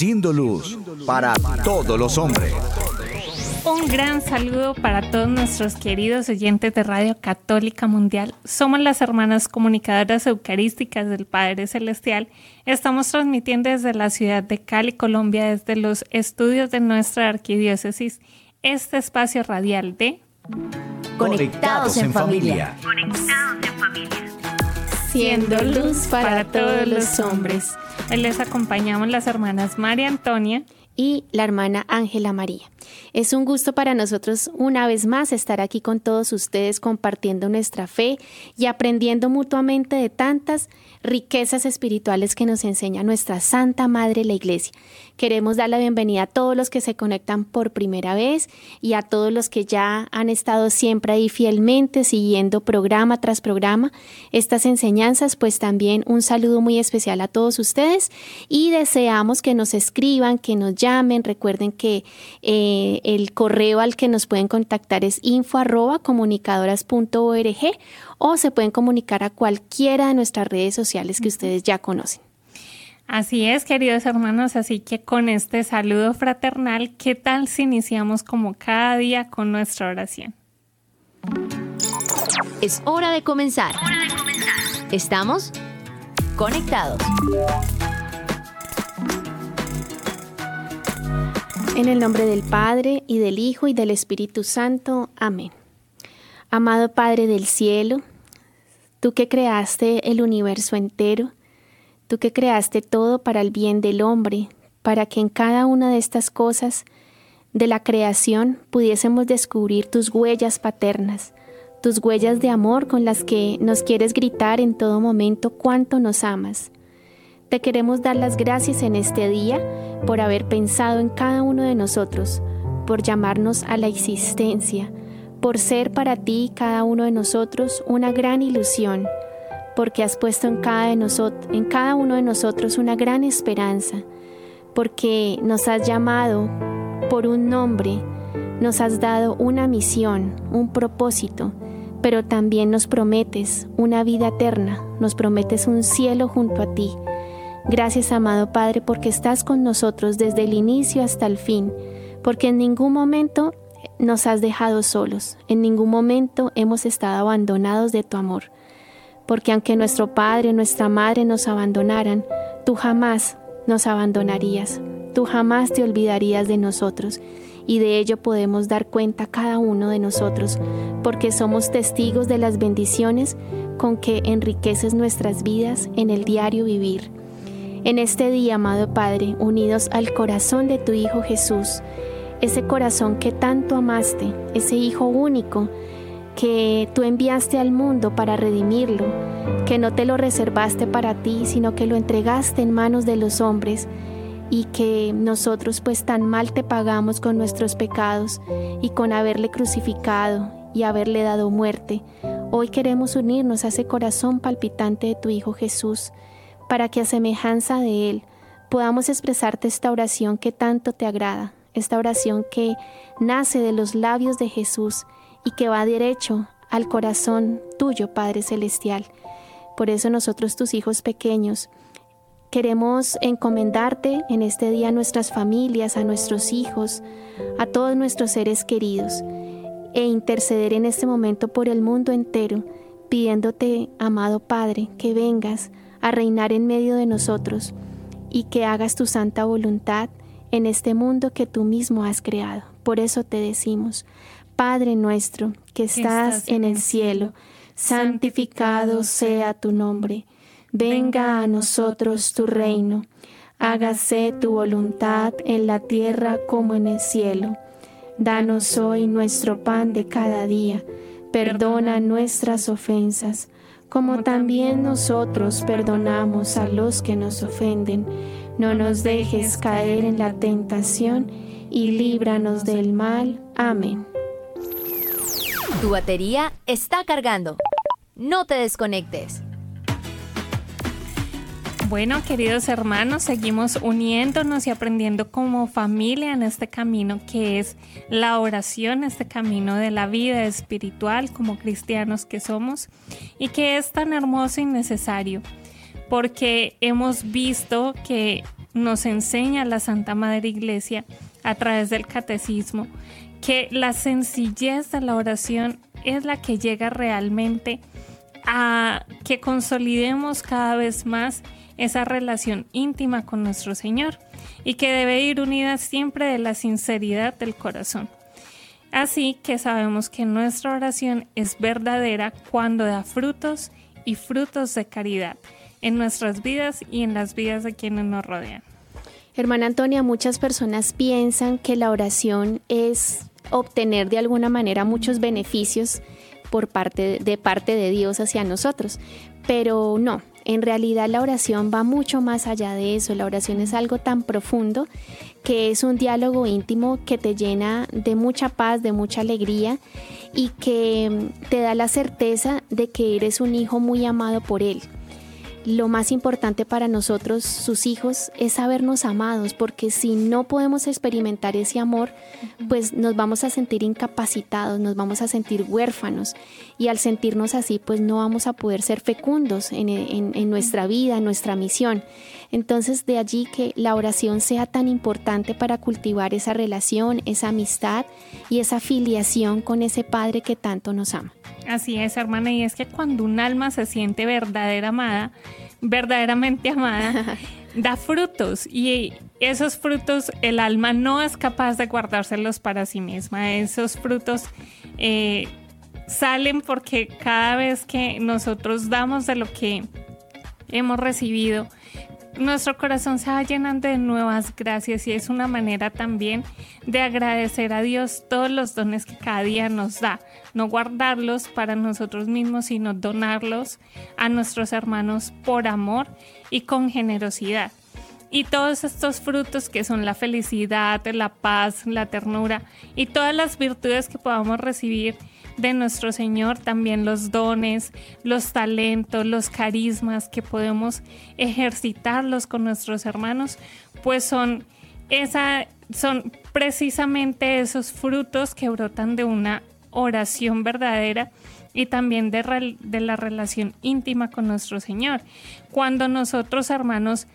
Siendo luz para todos los hombres. Un gran saludo para todos nuestros queridos oyentes de Radio Católica Mundial. Somos las hermanas comunicadoras eucarísticas del Padre Celestial. Estamos transmitiendo desde la ciudad de Cali, Colombia, desde los estudios de nuestra arquidiócesis, este espacio radial de Conectados en familia. Siendo luz para todos los hombres. Les acompañamos las hermanas María Antonia y la hermana Ángela María. Es un gusto para nosotros una vez más estar aquí con todos ustedes compartiendo nuestra fe y aprendiendo mutuamente de tantas riquezas espirituales que nos enseña nuestra Santa Madre la Iglesia. Queremos dar la bienvenida a todos los que se conectan por primera vez y a todos los que ya han estado siempre ahí fielmente siguiendo programa tras programa estas enseñanzas, pues también un saludo muy especial a todos ustedes y deseamos que nos escriban, que nos llamen. Recuerden que eh, el correo al que nos pueden contactar es info arroba comunicadoras.org o se pueden comunicar a cualquiera de nuestras redes sociales que ustedes ya conocen. Así es, queridos hermanos, así que con este saludo fraternal, ¿qué tal si iniciamos como cada día con nuestra oración? Es hora de comenzar. ¿Estamos? Conectados. En el nombre del Padre, y del Hijo, y del Espíritu Santo. Amén. Amado Padre del cielo, tú que creaste el universo entero, tú que creaste todo para el bien del hombre, para que en cada una de estas cosas de la creación pudiésemos descubrir tus huellas paternas, tus huellas de amor con las que nos quieres gritar en todo momento cuánto nos amas. Te queremos dar las gracias en este día por haber pensado en cada uno de nosotros, por llamarnos a la existencia, por ser para ti cada uno de nosotros una gran ilusión, porque has puesto en cada, en cada uno de nosotros una gran esperanza, porque nos has llamado por un nombre, nos has dado una misión, un propósito, pero también nos prometes una vida eterna, nos prometes un cielo junto a ti. Gracias, amado Padre, porque estás con nosotros desde el inicio hasta el fin, porque en ningún momento nos has dejado solos, en ningún momento hemos estado abandonados de tu amor, porque aunque nuestro Padre, nuestra Madre nos abandonaran, tú jamás nos abandonarías, tú jamás te olvidarías de nosotros, y de ello podemos dar cuenta cada uno de nosotros, porque somos testigos de las bendiciones con que enriqueces nuestras vidas en el diario vivir. En este día, amado Padre, unidos al corazón de tu Hijo Jesús, ese corazón que tanto amaste, ese Hijo único que tú enviaste al mundo para redimirlo, que no te lo reservaste para ti, sino que lo entregaste en manos de los hombres y que nosotros pues tan mal te pagamos con nuestros pecados y con haberle crucificado y haberle dado muerte. Hoy queremos unirnos a ese corazón palpitante de tu Hijo Jesús, para que a semejanza de Él podamos expresarte esta oración que tanto te agrada, esta oración que nace de los labios de Jesús y que va derecho al corazón tuyo, Padre Celestial. Por eso nosotros, tus hijos pequeños, queremos encomendarte en este día a nuestras familias, a nuestros hijos, a todos nuestros seres queridos, e interceder en este momento por el mundo entero, pidiéndote, amado Padre, que vengas a reinar en medio de nosotros y que hagas tu santa voluntad en este mundo que tú mismo has creado. Por eso te decimos, Padre nuestro que estás en el cielo, santificado sea tu nombre, venga a nosotros tu reino, hágase tu voluntad en la tierra como en el cielo. Danos hoy nuestro pan de cada día, perdona nuestras ofensas, como también nosotros perdonamos a los que nos ofenden no nos dejes caer en la tentación y líbranos del mal. Amén. Tu batería está cargando. No te desconectes. Bueno, queridos hermanos, seguimos uniéndonos y aprendiendo como familia en este camino que es la oración, este camino de la vida espiritual como cristianos que somos y que es tan hermoso y necesario porque hemos visto que nos enseña la Santa Madre Iglesia a través del catecismo que la sencillez de la oración es la que llega realmente a que consolidemos cada vez más esa relación íntima con nuestro Señor y que debe ir unida siempre de la sinceridad del corazón. Así que sabemos que nuestra oración es verdadera cuando da frutos y frutos de caridad en nuestras vidas y en las vidas de quienes nos rodean. Hermana Antonia, muchas personas piensan que la oración es obtener de alguna manera muchos beneficios por parte de parte de Dios hacia nosotros, pero no, en realidad la oración va mucho más allá de eso. La oración es algo tan profundo que es un diálogo íntimo que te llena de mucha paz, de mucha alegría y que te da la certeza de que eres un hijo muy amado por Él lo más importante para nosotros, sus hijos, es sabernos amados, porque si no podemos experimentar ese amor, pues nos vamos a sentir incapacitados, nos vamos a sentir huérfanos y al sentirnos así, pues no vamos a poder ser fecundos en, en nuestra vida, en nuestra misión. Entonces de allí que la oración sea tan importante para cultivar esa relación, esa amistad y esa filiación con ese Padre que tanto nos ama. Así es, hermana, y es que cuando un alma se siente verdadera amada, verdaderamente amada, da frutos y esos frutos el alma no es capaz de guardárselos para sí misma. Esos frutos eh, salen porque cada vez que nosotros damos de lo que hemos recibido, nuestro corazón se va llenando de nuevas gracias y es una manera también de agradecer a Dios todos los dones que cada día nos da. No guardarlos para nosotros mismos, sino donarlos a nuestros hermanos por amor y con generosidad. Y todos estos frutos que son la felicidad, la paz, la ternura y todas las virtudes que podamos recibir de nuestro Señor, también los dones, los talentos, los carismas que podemos ejercitarlos con nuestros hermanos, pues son esa son precisamente esos frutos que brotan de una oración verdadera y también de, de, la relación íntima con nuestro Señor. Cuando nosotros, hermanos,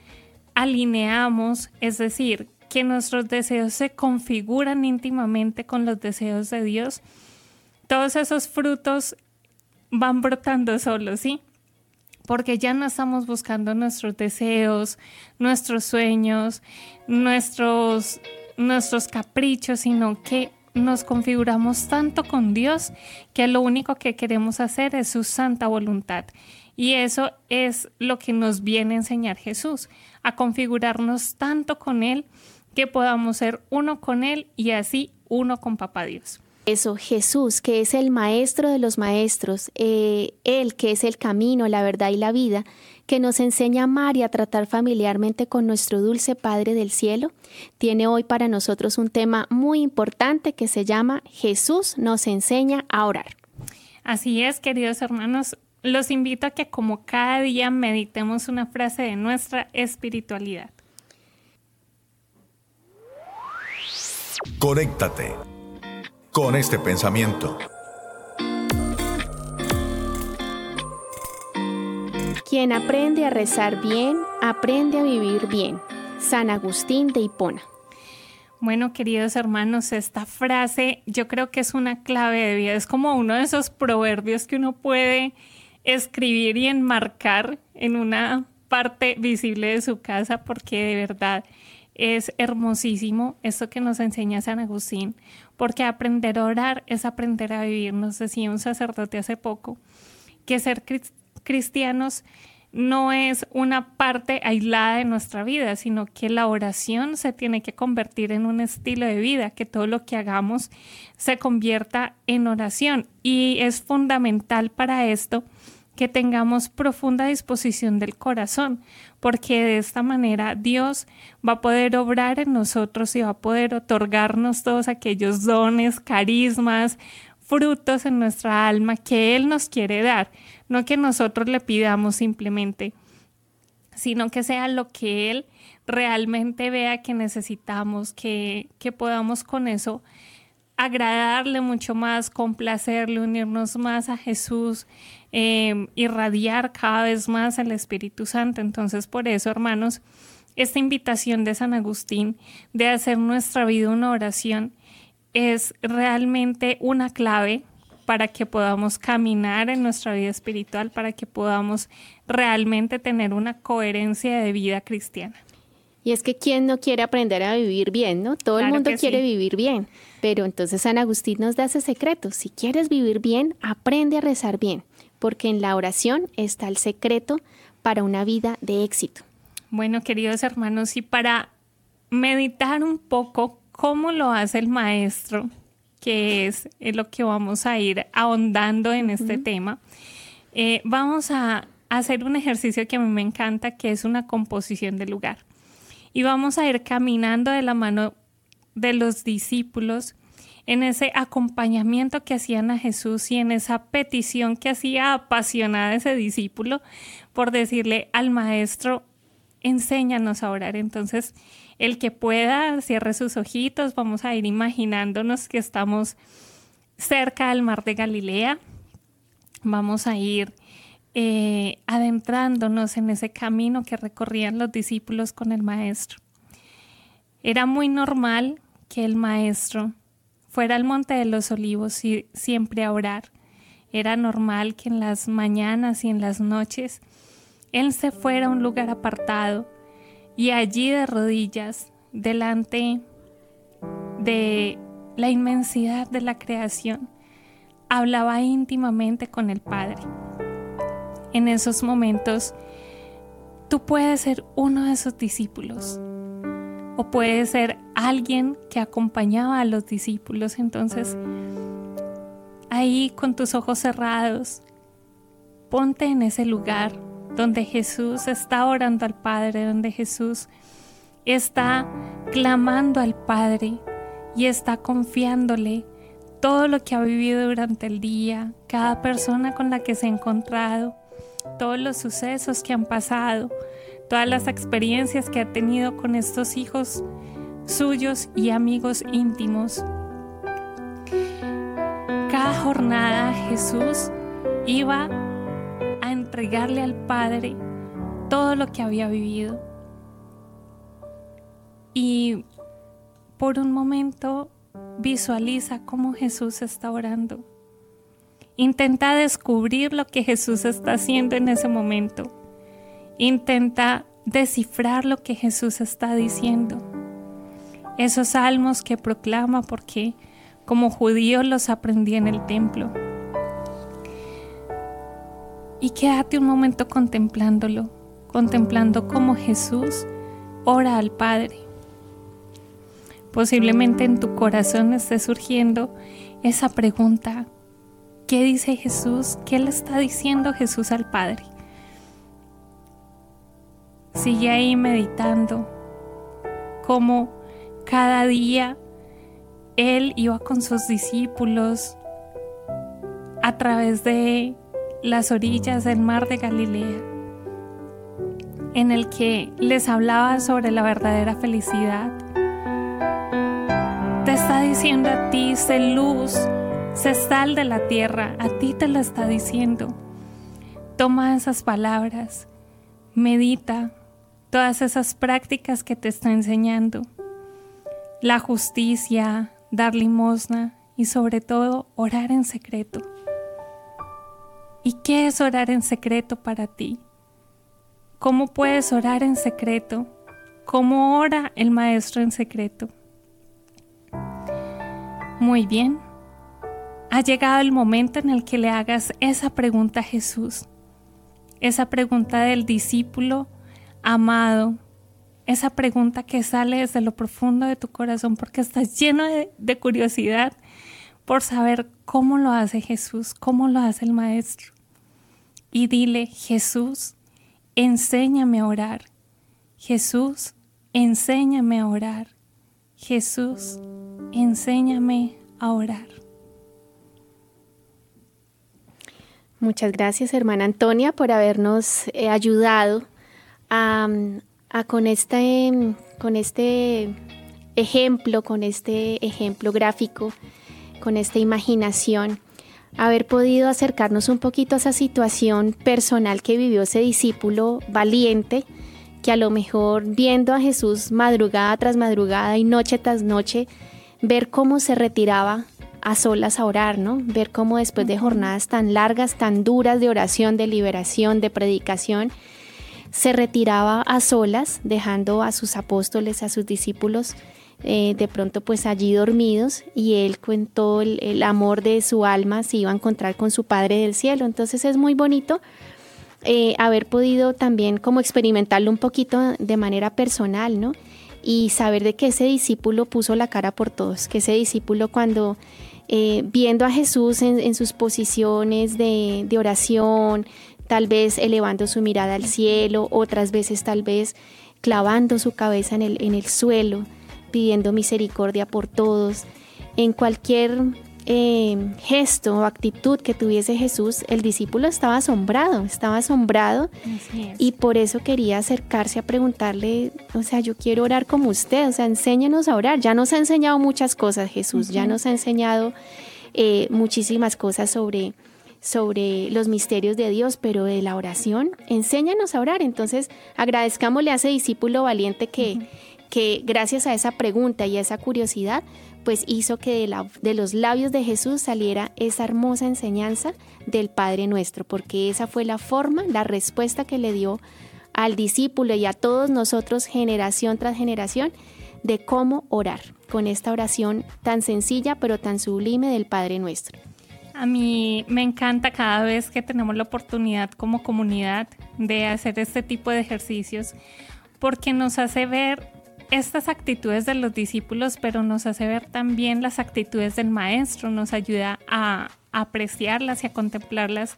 alineamos, es decir, que nuestros deseos se configuran íntimamente con los deseos de Dios, todos esos frutos van brotando solos, ¿sí? Porque ya no estamos buscando nuestros deseos, nuestros sueños, nuestros, nuestros caprichos, sino que nos configuramos tanto con Dios que lo único que queremos hacer es su santa voluntad. Y eso es lo que nos viene a enseñar Jesús, a configurarnos tanto con Él que podamos ser uno con Él y así uno con Papá Dios. Eso, Jesús, que es el maestro de los maestros, eh, Él que es el camino, la verdad y la vida, que nos enseña a amar y a tratar familiarmente con nuestro dulce Padre del Cielo, tiene hoy para nosotros un tema muy importante que se llama Jesús nos enseña a orar. Así es, queridos hermanos, los invito a que como cada día meditemos una frase de nuestra espiritualidad. Conéctate con este pensamiento. Quien aprende a rezar bien, aprende a vivir bien. San Agustín de Hipona. Bueno, queridos hermanos, esta frase yo creo que es una clave de vida. Es como uno de esos proverbios que uno puede escribir y enmarcar en una parte visible de su casa porque de verdad es hermosísimo esto que nos enseña San Agustín, porque aprender a orar es aprender a vivir. Nos decía un sacerdote hace poco que ser cristianos no es una parte aislada de nuestra vida, sino que la oración se tiene que convertir en un estilo de vida, que todo lo que hagamos se convierta en oración. Y es fundamental para esto que tengamos profunda disposición del corazón, porque de esta manera Dios va a poder obrar en nosotros y va a poder otorgarnos todos aquellos dones, carismas, frutos en nuestra alma que Él nos quiere dar, no que nosotros le pidamos simplemente, sino que sea lo que Él realmente vea que necesitamos, que, que podamos con eso agradarle mucho más, complacerle, unirnos más a Jesús, eh, irradiar cada vez más al Espíritu Santo. Entonces, por eso, hermanos, esta invitación de San Agustín de hacer nuestra vida una oración es realmente una clave para que podamos caminar en nuestra vida espiritual, para que podamos realmente tener una coherencia de vida cristiana. Y es que quién no quiere aprender a vivir bien, ¿no? Todo el mundo quiere vivir bien, pero entonces San Agustín nos da ese secreto. Si quieres vivir bien, aprende a rezar bien, porque en la oración está el secreto para una vida de éxito. Bueno, queridos hermanos, y para meditar un poco cómo lo hace el maestro, que es, lo que vamos a ir ahondando en este tema, eh, vamos a hacer un ejercicio que a mí me encanta, que es una composición de lugar. Y vamos a ir caminando de la mano de los discípulos en ese acompañamiento que hacían a Jesús y en esa petición que hacía apasionada ese discípulo por decirle al maestro, enséñanos a orar. Entonces, el que pueda, cierre sus ojitos, vamos a ir imaginándonos que estamos cerca del mar de Galilea, vamos a ir eh, adentrándonos en ese camino que recorrían los discípulos con el Maestro. Era muy normal que el Maestro fuera al Monte de los Olivos y siempre a orar. Era normal que en las mañanas y en las noches Él se fuera a un lugar apartado y allí de rodillas, delante de la inmensidad de la creación, hablaba íntimamente con el Padre en esos momentos, tú puedes ser uno de esos discípulos o puedes ser alguien que acompañaba a los discípulos. Entonces, ahí con tus ojos cerrados, ponte en ese lugar donde Jesús está orando al Padre, donde Jesús está clamando al Padre y está confiándole todo lo que ha vivido durante el día, cada persona con la que se ha encontrado todos los sucesos que han pasado, todas las experiencias que ha tenido con estos hijos suyos y amigos íntimos. Cada jornada Jesús iba a entregarle al Padre todo lo que había vivido. Y por un momento visualiza cómo Jesús está orando Intenta descubrir lo que Jesús está haciendo en ese momento. Intenta descifrar lo que Jesús está diciendo. Esos salmos que proclama porque como judío los aprendí en el templo. Y quédate un momento contemplándolo, contemplando cómo Jesús ora al Padre. Posiblemente en tu corazón esté surgiendo esa pregunta, ¿Qué dice Jesús? ¿Qué le está diciendo Jesús al Padre? Sigue ahí meditando cómo cada día Él iba con sus discípulos a través de las orillas del mar de Galilea, en el que les hablaba sobre la verdadera felicidad. Te está diciendo a ti, sé luz, se sal de la tierra, a ti te lo está diciendo. Toma esas palabras, medita todas esas prácticas que te está enseñando. La justicia, dar limosna y sobre todo orar en secreto. ¿Y qué es orar en secreto para ti? ¿Cómo puedes orar en secreto? ¿Cómo ora el maestro en secreto? Muy bien, ha llegado el momento en el que le hagas esa pregunta a Jesús, esa pregunta del discípulo amado, esa pregunta que sale desde lo profundo de tu corazón porque estás lleno de, curiosidad por saber cómo lo hace Jesús, cómo lo hace el Maestro. y dile, Jesús, enséñame a orar. Jesús, enséñame a orar. Jesús, enséñame a orar. Muchas gracias, hermana Antonia, por habernos eh, ayudado a, con, este, con este ejemplo, con este ejemplo gráfico, con esta imaginación, haber podido acercarnos un poquito a esa situación personal que vivió ese discípulo valiente, que a lo mejor viendo a Jesús madrugada tras madrugada y noche tras noche, ver cómo se retiraba a solas a orar, ¿no? Ver cómo después de jornadas tan largas, tan duras de oración, de liberación, de predicación, se retiraba a solas, dejando a sus apóstoles, a sus discípulos, eh, de pronto pues allí dormidos y él con todo el, amor de su alma se iba a encontrar con su Padre del Cielo. Entonces es muy bonito eh, haber podido también como experimentarlo un poquito de manera personal, ¿no? Y saber de que ese discípulo puso la cara por todos, que ese discípulo cuando eh, viendo a Jesús en, sus posiciones de, oración, tal vez elevando su mirada al cielo, otras veces tal vez clavando su cabeza en el, en el suelo, pidiendo misericordia por todos. En cualquier eh, gesto o actitud que tuviese Jesús, el discípulo estaba asombrado, estaba asombrado y por eso quería acercarse a preguntarle, o sea, yo quiero orar como usted, o sea, enséñanos a orar. Ya nos ha enseñado muchas cosas Jesús, ya nos ha enseñado eh, muchísimas cosas sobre sobre los misterios de Dios, pero de la oración, enséñanos a orar. Entonces, agradezcámosle a ese discípulo valiente que, que gracias a esa pregunta y a esa curiosidad, pues hizo que de, los labios de Jesús saliera esa hermosa enseñanza del Padre nuestro, porque esa fue la forma, la respuesta que le dio al discípulo y a todos nosotros generación tras generación de cómo orar con esta oración tan sencilla pero tan sublime del Padre nuestro. A mí me encanta cada vez que tenemos la oportunidad como comunidad de hacer este tipo de ejercicios porque nos hace ver estas actitudes de los discípulos, pero nos hace ver también las actitudes del maestro, nos ayuda a, apreciarlas y a contemplarlas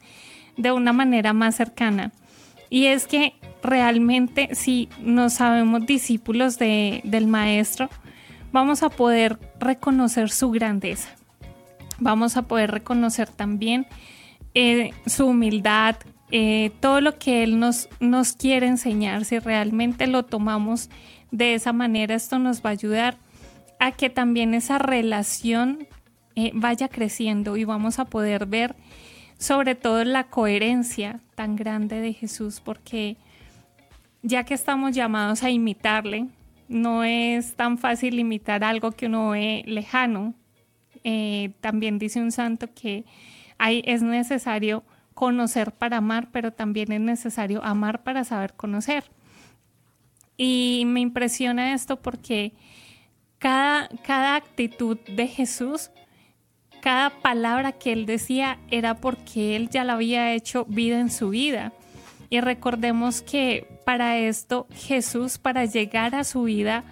de una manera más cercana. Y es que realmente si nos sabemos discípulos del maestro, vamos a poder reconocer su grandeza. Vamos a poder reconocer también eh, su humildad, eh, todo lo que Él nos, nos quiere enseñar, si realmente lo tomamos de esa manera esto nos va a ayudar a que también esa relación eh, vaya creciendo y vamos a poder ver sobre todo la coherencia tan grande de Jesús porque ya que estamos llamados a imitarle, no es tan fácil imitar algo que uno ve lejano. Eh, también dice un santo que hay, es necesario conocer para amar, pero también es necesario amar para saber conocer. Y me impresiona esto porque cada, cada actitud de Jesús, cada palabra que él decía era porque él ya la había hecho vida en su vida. Y recordemos que para esto Jesús, para llegar a su vida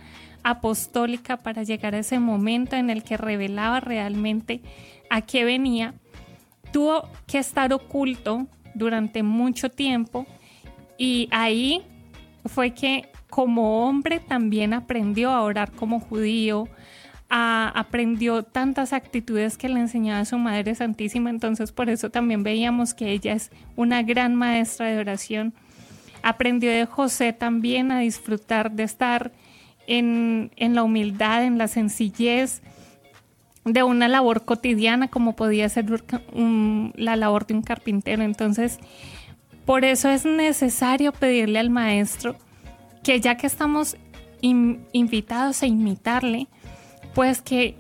apostólica, para llegar a ese momento en el que revelaba realmente a qué venía, tuvo que estar oculto durante mucho tiempo y ahí fue que como hombre también aprendió a orar como judío, aprendió tantas actitudes que le enseñaba su Madre Santísima, entonces por eso también veíamos que ella es una gran maestra de oración. Aprendió de José también a disfrutar de estar en, la humildad, en la sencillez, de una labor cotidiana como podía ser la labor de un carpintero. Entonces, por eso es necesario pedirle al maestro que ya que estamos invitados a imitarle, pues que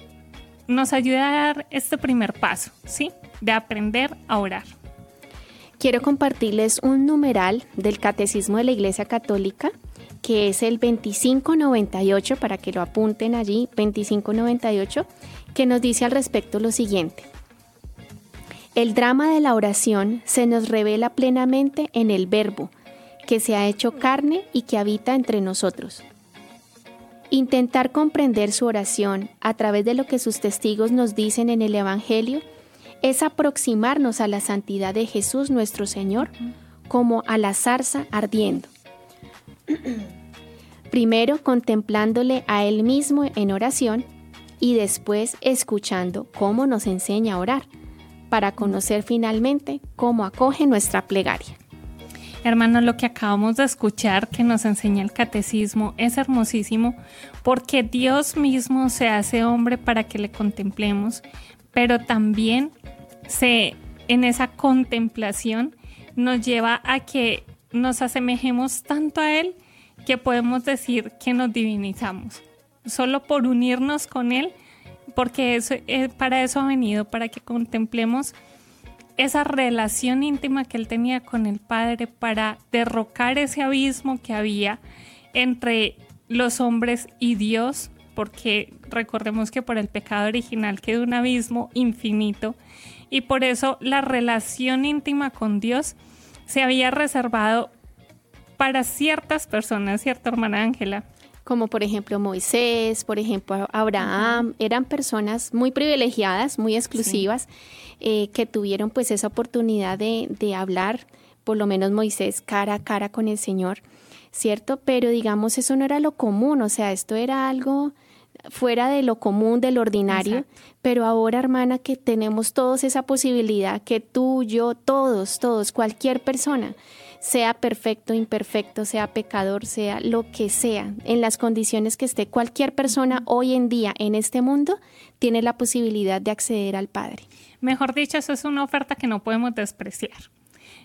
nos ayude a dar este primer paso, ¿sí? De aprender a orar. Quiero compartirles un numeral del Catecismo de la Iglesia Católica, que es el 2598, para que lo apunten allí, 2598, que nos dice al respecto lo siguiente. El drama de la oración se nos revela plenamente en el verbo, que se ha hecho carne y que habita entre nosotros. Intentar comprender su oración a través de lo que sus testigos nos dicen en el Evangelio es aproximarnos a la santidad de Jesús nuestro Señor como a la zarza ardiendo. Primero contemplándole a Él mismo en oración y después escuchando cómo nos enseña a orar, para conocer finalmente cómo acoge nuestra plegaria. Hermano, lo que acabamos de escuchar que nos enseña el catecismo es hermosísimo porque Dios mismo se hace hombre para que le contemplemos, pero también se en esa contemplación nos lleva a que nos asemejemos tanto a Él que podemos decir que nos divinizamos. Solo por unirnos con Él, porque eso, eh, para eso ha venido, para que contemplemos esa relación íntima que Él tenía con el Padre, para derrocar ese abismo que había entre los hombres y Dios, porque recordemos que por el pecado original quedó un abismo infinito y por eso la relación íntima con Dios se había reservado para ciertas personas, ¿cierto, hermana Ángela? Como por ejemplo Moisés, por ejemplo Abraham, eran personas muy privilegiadas, muy exclusivas, eh, que tuvieron pues esa oportunidad de, de hablar, por lo menos Moisés, cara a cara con el Señor, ¿cierto? Pero digamos, eso no era lo común, o sea, esto era algo fuera de lo común, del ordinario, pero ahora, hermana, que tenemos todos esa posibilidad, que tú, yo, todos, todos, cualquier persona, sea perfecto, imperfecto, sea pecador, sea lo que sea, en las condiciones que esté, cualquier persona hoy en día en este mundo tiene la posibilidad de acceder al Padre. Mejor dicho, eso es una oferta que no podemos despreciar.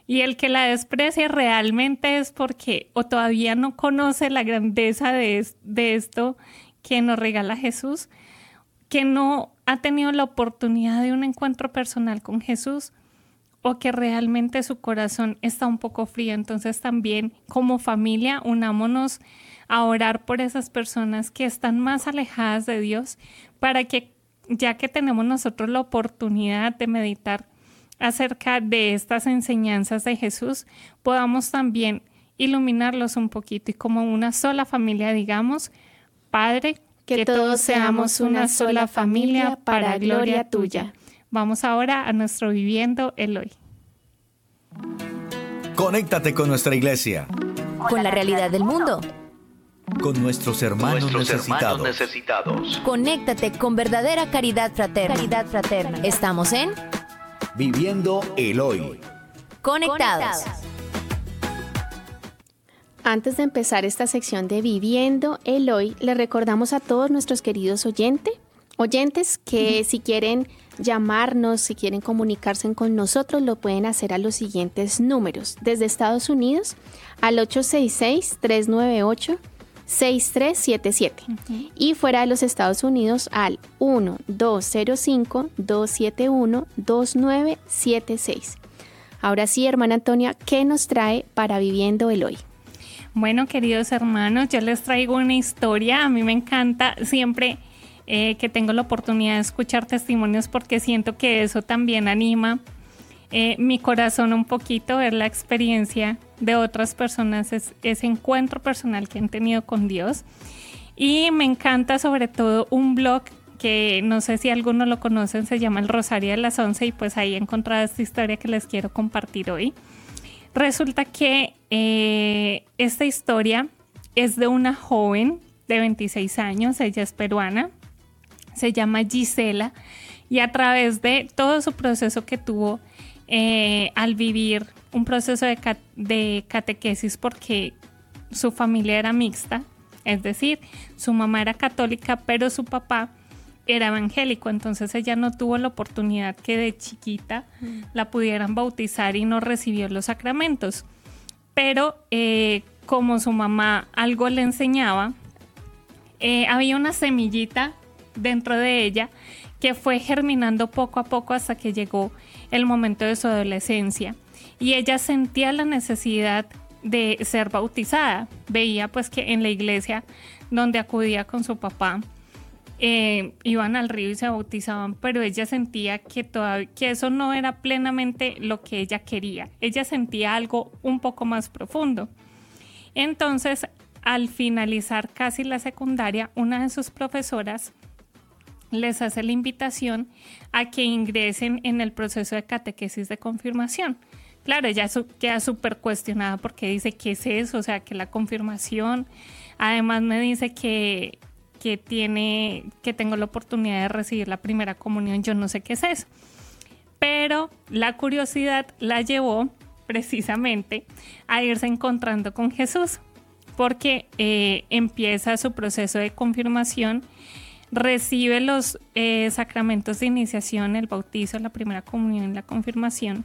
Y el que la desprecia realmente es porque o todavía no conoce la grandeza de, de esto que nos regala Jesús, que no ha tenido la oportunidad de un encuentro personal con Jesús o que realmente su corazón está un poco frío. Entonces también como familia unámonos a orar por esas personas que están más alejadas de Dios para que ya que tenemos nosotros la oportunidad de meditar acerca de estas enseñanzas de Jesús, podamos también iluminarlos un poquito y como una sola familia, digamos, Padre, que, todos seamos una sola familia para gloria tuya. Vamos ahora a nuestro viviendo el hoy. Conéctate con nuestra iglesia. Con la realidad del mundo. Con nuestros hermanos, necesitados. necesitados. Conéctate con verdadera caridad fraterna. Caridad fraterna. Estamos en Viviendo el hoy. Conectados. Antes de empezar esta sección de Viviendo el Hoy, le recordamos a todos nuestros queridos oyentes, oyentes que si quieren llamarnos, si quieren comunicarse con nosotros, lo pueden hacer a los siguientes números. Desde Estados Unidos al 866-398-6377 y fuera de los Estados Unidos al 1205-271-2976. Ahora sí, hermana Antonia, ¿qué nos trae para Viviendo el Hoy? Bueno, queridos hermanos, yo les traigo una historia. A mí me encanta siempre eh, que tengo la oportunidad de escuchar testimonios porque siento que eso también anima eh, mi corazón un poquito, ver la experiencia de otras personas, ese encuentro personal que han tenido con Dios. Y me encanta sobre todo un blog que no sé si algunos lo conocen, se llama El Rosario de las Once y pues ahí he encontrado esta historia que les quiero compartir hoy. Resulta que eh, esta historia es de una joven de 26 años, ella es peruana, se llama Gisela y a través de todo su proceso que tuvo eh, al vivir un proceso de, de catequesis porque su familia era mixta, es decir, su mamá era católica, pero su papá era evangélico, entonces ella no tuvo la oportunidad que de chiquita mm. la pudieran bautizar y no recibió los sacramentos. Pero eh, como su mamá algo le enseñaba, eh, había una semillita dentro de ella que fue germinando poco a poco hasta que llegó el momento de su adolescencia. Y ella sentía la necesidad de ser bautizada. Veía pues que en la iglesia donde acudía con su papá, eh, iban al río y se bautizaban, pero ella sentía que, que eso no era plenamente lo que ella quería. Ella sentía algo un poco más profundo. Entonces, al finalizar casi la secundaria, una de sus profesoras les hace la invitación a que ingresen en el proceso de catequesis de confirmación. Claro, ella queda súper cuestionada porque dice, ¿qué es eso? O sea, que la confirmación. Además me dice que, que, tiene, que tengo la oportunidad de recibir la primera comunión. Yo no sé qué es eso. Pero la curiosidad la llevó precisamente a irse encontrando con Jesús porque eh, empieza su proceso de confirmación, recibe los eh, sacramentos de iniciación, el bautizo, la primera comunión la confirmación.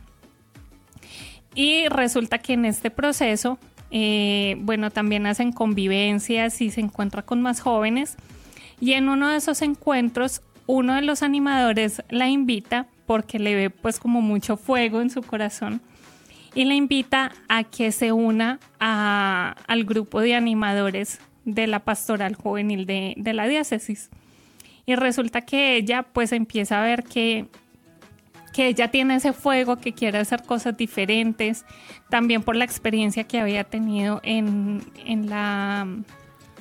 Y resulta que en este proceso, eh, bueno, también hacen convivencias y se encuentra con más jóvenes. Y en uno de esos encuentros, uno de los animadores la invita porque le ve pues como mucho fuego en su corazón y le invita a que se una al grupo de animadores de la pastoral juvenil de, de la diócesis. Y resulta que ella pues empieza a ver que, que ella tiene ese fuego, que quiere hacer cosas diferentes, también por la experiencia que había tenido en, en la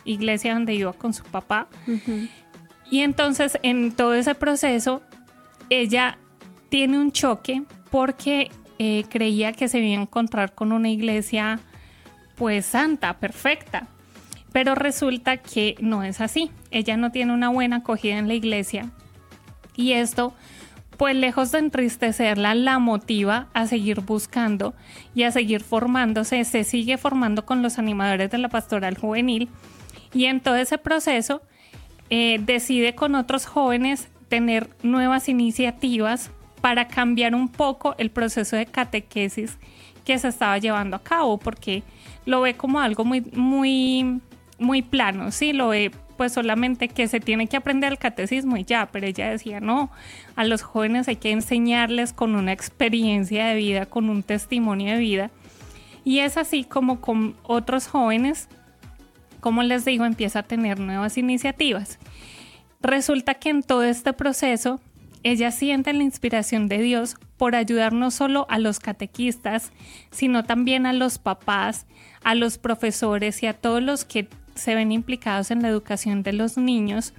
iglesia donde iba con su papá. Y entonces en todo ese proceso, ella tiene un choque porque eh, creía que se iba a encontrar con una iglesia pues santa, perfecta. Pero resulta que no es así. Ella no tiene una buena acogida en la iglesia. Y esto, pues lejos de entristecerla, la motiva a seguir buscando y a seguir formándose. Se sigue formando con los animadores de la pastoral juvenil. Y en todo ese proceso eh, decide con otros jóvenes tener nuevas iniciativas para cambiar un poco el proceso de catequesis que se estaba llevando a cabo, porque lo ve como algo muy, muy, muy plano, sí, lo ve pues solamente que se tiene que aprender el catecismo y ya, pero ella decía, no, a los jóvenes hay que enseñarles con una experiencia de vida, con un testimonio de vida. Y es así como con otros jóvenes, como les digo, empieza a tener nuevas iniciativas. Resulta que en todo este proceso ella siente la inspiración de Dios por ayudar no solo a los catequistas, sino también a los papás, a los profesores y a todos los que se ven implicados en la educación de los niños,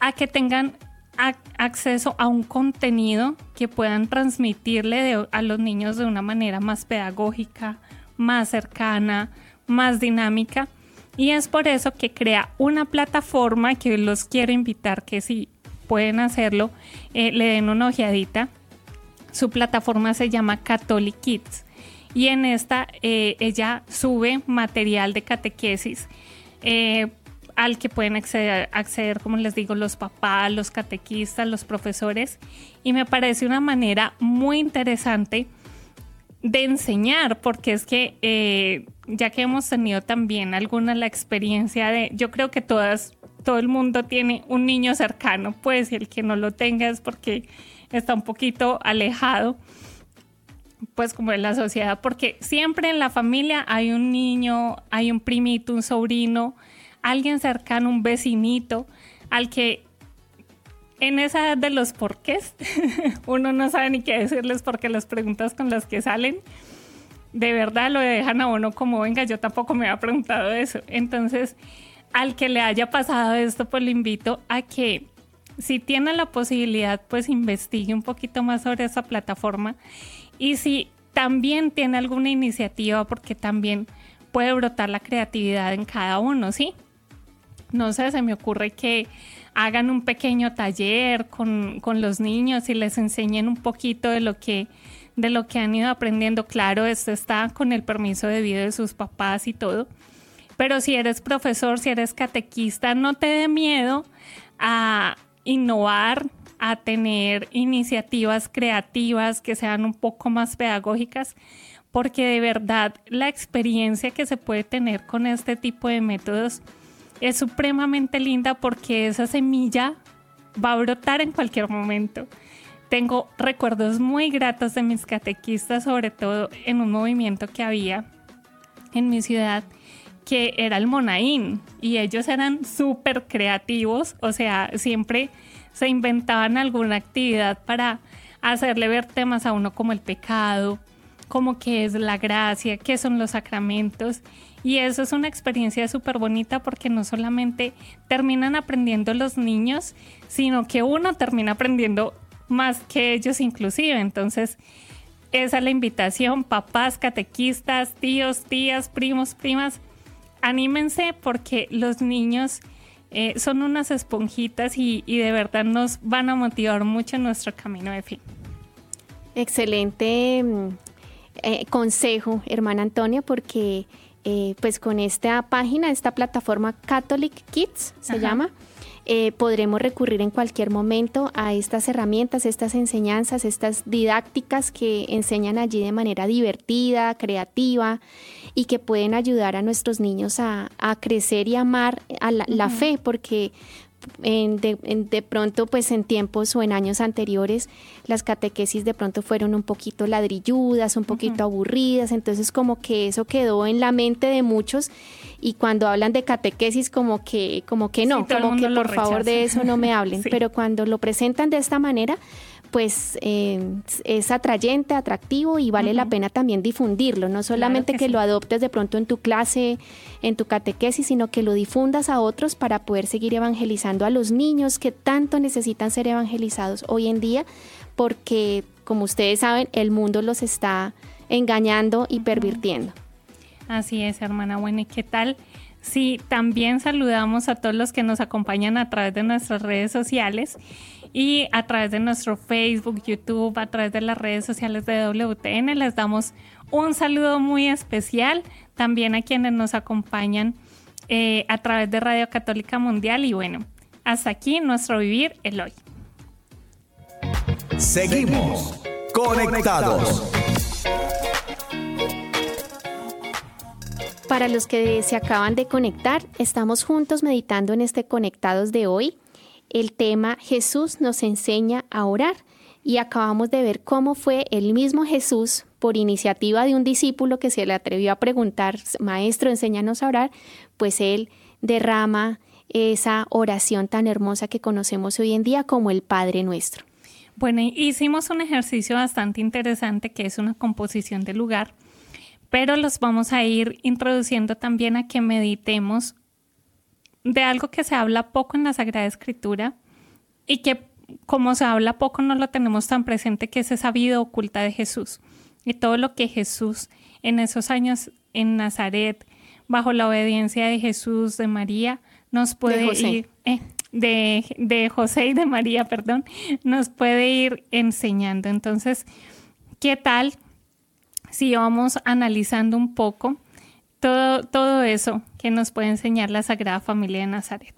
a que tengan acceso a un contenido que puedan transmitirle a los niños de una manera más pedagógica, más cercana, más dinámica. Y es por eso que crea una plataforma que los quiero invitar que si pueden hacerlo, eh, le den una ojeadita. Su plataforma se llama Catholic Kids y en esta eh, ella sube material de catequesis eh, al que pueden acceder, acceder, como les digo, los papás, los catequistas, los profesores. Y me parece una manera muy interesante de enseñar, porque es que ya que hemos tenido también alguna la experiencia de, yo creo que todas todo el mundo tiene un niño cercano, pues, y el que no lo tenga es porque está un poquito alejado, pues, como de la sociedad, porque siempre en la familia hay un niño, hay un primito, un sobrino, alguien cercano, un vecinito, al que en esa edad de los porqués, uno no sabe ni qué decirles porque las preguntas con las que salen, de verdad lo dejan a uno como, venga, yo tampoco me había preguntado eso. Entonces, al que le haya pasado esto, pues le invito a que si tiene la posibilidad, pues investigue un poquito más sobre esa plataforma y si también tiene alguna iniciativa, porque también puede brotar la creatividad en cada uno, ¿sí? No sé, se me ocurre que hagan un pequeño taller con, con los niños y les enseñen un poquito de lo que de lo que han ido aprendiendo. Claro, esto está con el permiso debido de sus papás y todo pero si eres profesor, si eres catequista, no te dé miedo a innovar, a tener iniciativas creativas que sean un poco más pedagógicas, porque de verdad la experiencia que se puede tener con este tipo de métodos es supremamente linda porque esa semilla va a brotar en cualquier momento. Tengo recuerdos muy gratos de mis catequistas, sobre todo en un movimiento que había en mi ciudad que era el Monaín y ellos eran súper creativos, o sea, siempre se inventaban alguna actividad para hacerle ver temas a uno como el pecado, como qué es la gracia, qué son los sacramentos. Y eso es una experiencia súper bonita porque no solamente terminan aprendiendo los niños, sino que uno termina aprendiendo más que ellos inclusive. Entonces, esa es la invitación, papás, catequistas, tíos, tías, primos, primas, anímense porque los niños eh, son unas esponjitas y, y de verdad nos van a motivar mucho en nuestro camino de fin. Excelente mm, eh, consejo, hermana Antonia, porque eh, pues con esta página, esta plataforma Catholic Kids se llama, eh, podremos recurrir en cualquier momento a estas herramientas, estas enseñanzas, estas didácticas que enseñan allí de manera divertida, creativa y que pueden ayudar a nuestros niños a, crecer y amar a la fe, porque de, pronto, pues en tiempos o en años anteriores, las catequesis de pronto fueron un poquito ladrilludas, un poquito aburridas, entonces como que eso quedó en la mente de muchos y cuando hablan de catequesis como que, como que no, como que por favor de eso no me hablen, pero cuando lo presentan de esta manera, pues eh, es atrayente, atractivo y vale la pena también difundirlo, no solamente que, lo adoptes de pronto en tu clase, en tu catequesis, sino que lo difundas a otros para poder seguir evangelizando a los niños que tanto necesitan ser evangelizados hoy en día, porque como ustedes saben, el mundo los está engañando y pervirtiendo. Así es, hermana. Bueno, ¿y qué tal? Sí, también saludamos a todos los que nos acompañan a través de nuestras redes sociales y a través de nuestro Facebook, YouTube, a través de las redes sociales de WTN. Les damos un saludo muy especial también a quienes nos acompañan eh, a través de Radio Católica Mundial y bueno, hasta aquí nuestro vivir el hoy. Seguimos conectados. Para los que se acaban de conectar, estamos juntos meditando en este Conectados de hoy el tema Jesús nos enseña a orar y acabamos de ver cómo fue el mismo Jesús, por iniciativa de un discípulo que se le atrevió a preguntar, Maestro, enséñanos a orar, pues él derrama esa oración tan hermosa que conocemos hoy en día como el Padre Nuestro. Bueno, hicimos un ejercicio bastante interesante que es una composición de lugar, pero los vamos a ir introduciendo también a que meditemos de algo que se habla poco en la Sagrada Escritura y que como se habla poco no lo tenemos tan presente que es esa vida oculta de Jesús. Y todo lo que Jesús en esos años en Nazaret bajo la obediencia de Jesús de María nos puede ir eh, de, de José y de María perdón nos puede ir enseñando. Entonces qué tal si vamos analizando un poco todo, todo eso que nos puede enseñar la Sagrada Familia de Nazaret.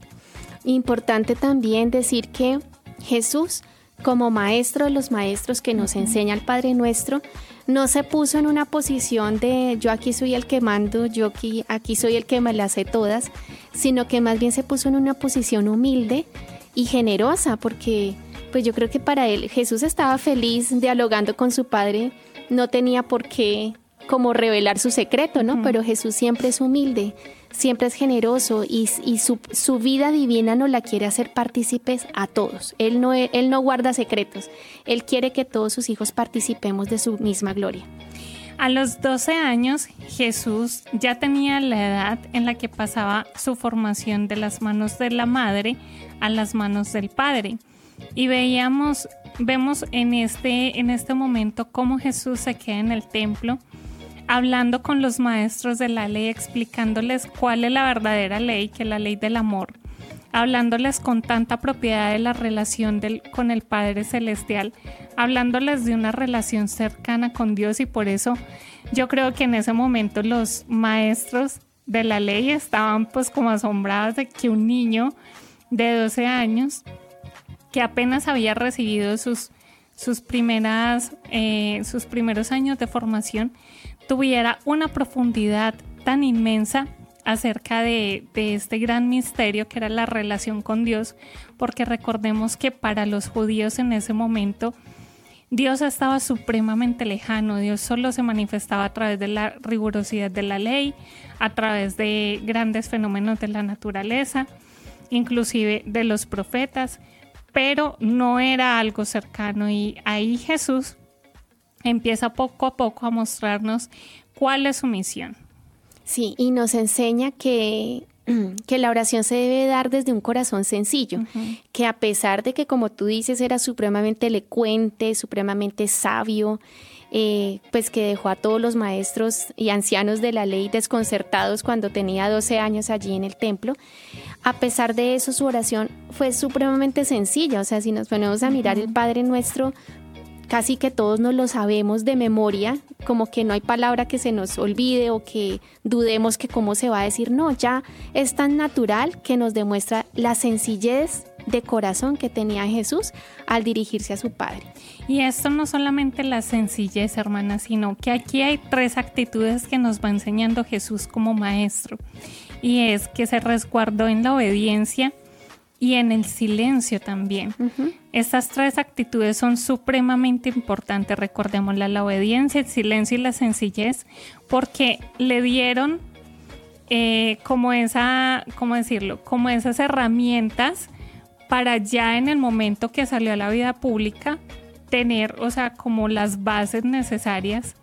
Importante también decir que Jesús, como maestro de los maestros que nos enseña el Padre Nuestro, no se puso en una posición de yo aquí soy el que mando, yo aquí, aquí soy el que me las sé todas, sino que más bien se puso en una posición humilde y generosa, porque pues yo creo que para él Jesús estaba feliz dialogando con su Padre, no tenía por qué como revelar su secreto, ¿no? Pero Jesús siempre es humilde, siempre es generoso y, su, vida divina no la quiere hacer partícipes a todos. Él no, él no guarda secretos, Él quiere que todos sus hijos participemos de su misma gloria. A los 12 años, Jesús ya tenía la edad en la que pasaba su formación de las manos de la madre a las manos del padre. Y veíamos, vemos en este, en este momento cómo Jesús se queda en el templo hablando con los maestros de la ley, explicándoles cuál es la verdadera ley, que es la ley del amor, hablándoles con tanta propiedad de la relación con el Padre Celestial, hablándoles de una relación cercana con Dios. Y por eso yo creo que en ese momento los maestros de la ley estaban pues como asombrados de que un niño de 12 años que apenas había recibido sus, sus, primeras, eh, sus primeros años de formación, tuviera una profundidad tan inmensa acerca de, este gran misterio que era la relación con Dios, porque recordemos que para los judíos en ese momento Dios estaba supremamente lejano, Dios solo se manifestaba a través de la rigurosidad de la ley, a través de grandes fenómenos de la naturaleza, inclusive de los profetas, pero no era algo cercano y ahí Jesús empieza poco a poco a mostrarnos cuál es su misión. Sí, y nos enseña que, que la oración se debe dar desde un corazón sencillo, que a pesar de que, como tú dices, era supremamente elocuente, supremamente sabio, eh, pues que dejó a todos los maestros y ancianos de la ley desconcertados cuando tenía 12 años allí en el templo, a pesar de eso su oración fue supremamente sencilla, o sea, si nos ponemos a mirar el Padre Nuestro, casi que todos nos lo sabemos de memoria, como que no hay palabra que se nos olvide o que dudemos que cómo se va a decir, no, ya es tan natural que nos demuestra la sencillez de corazón que tenía Jesús al dirigirse a su Padre. Y esto no solamente la sencillez, hermana, sino que aquí hay tres actitudes que nos va enseñando Jesús como maestro. Y es que se resguardó en la obediencia, y en el silencio también. Estas tres actitudes son supremamente importantes, recordémosla, la obediencia, el silencio y la sencillez, porque le dieron eh, como esa, ¿cómo decirlo? Como esas herramientas para ya en el momento que salió a la vida pública tener, o sea, como las bases necesarias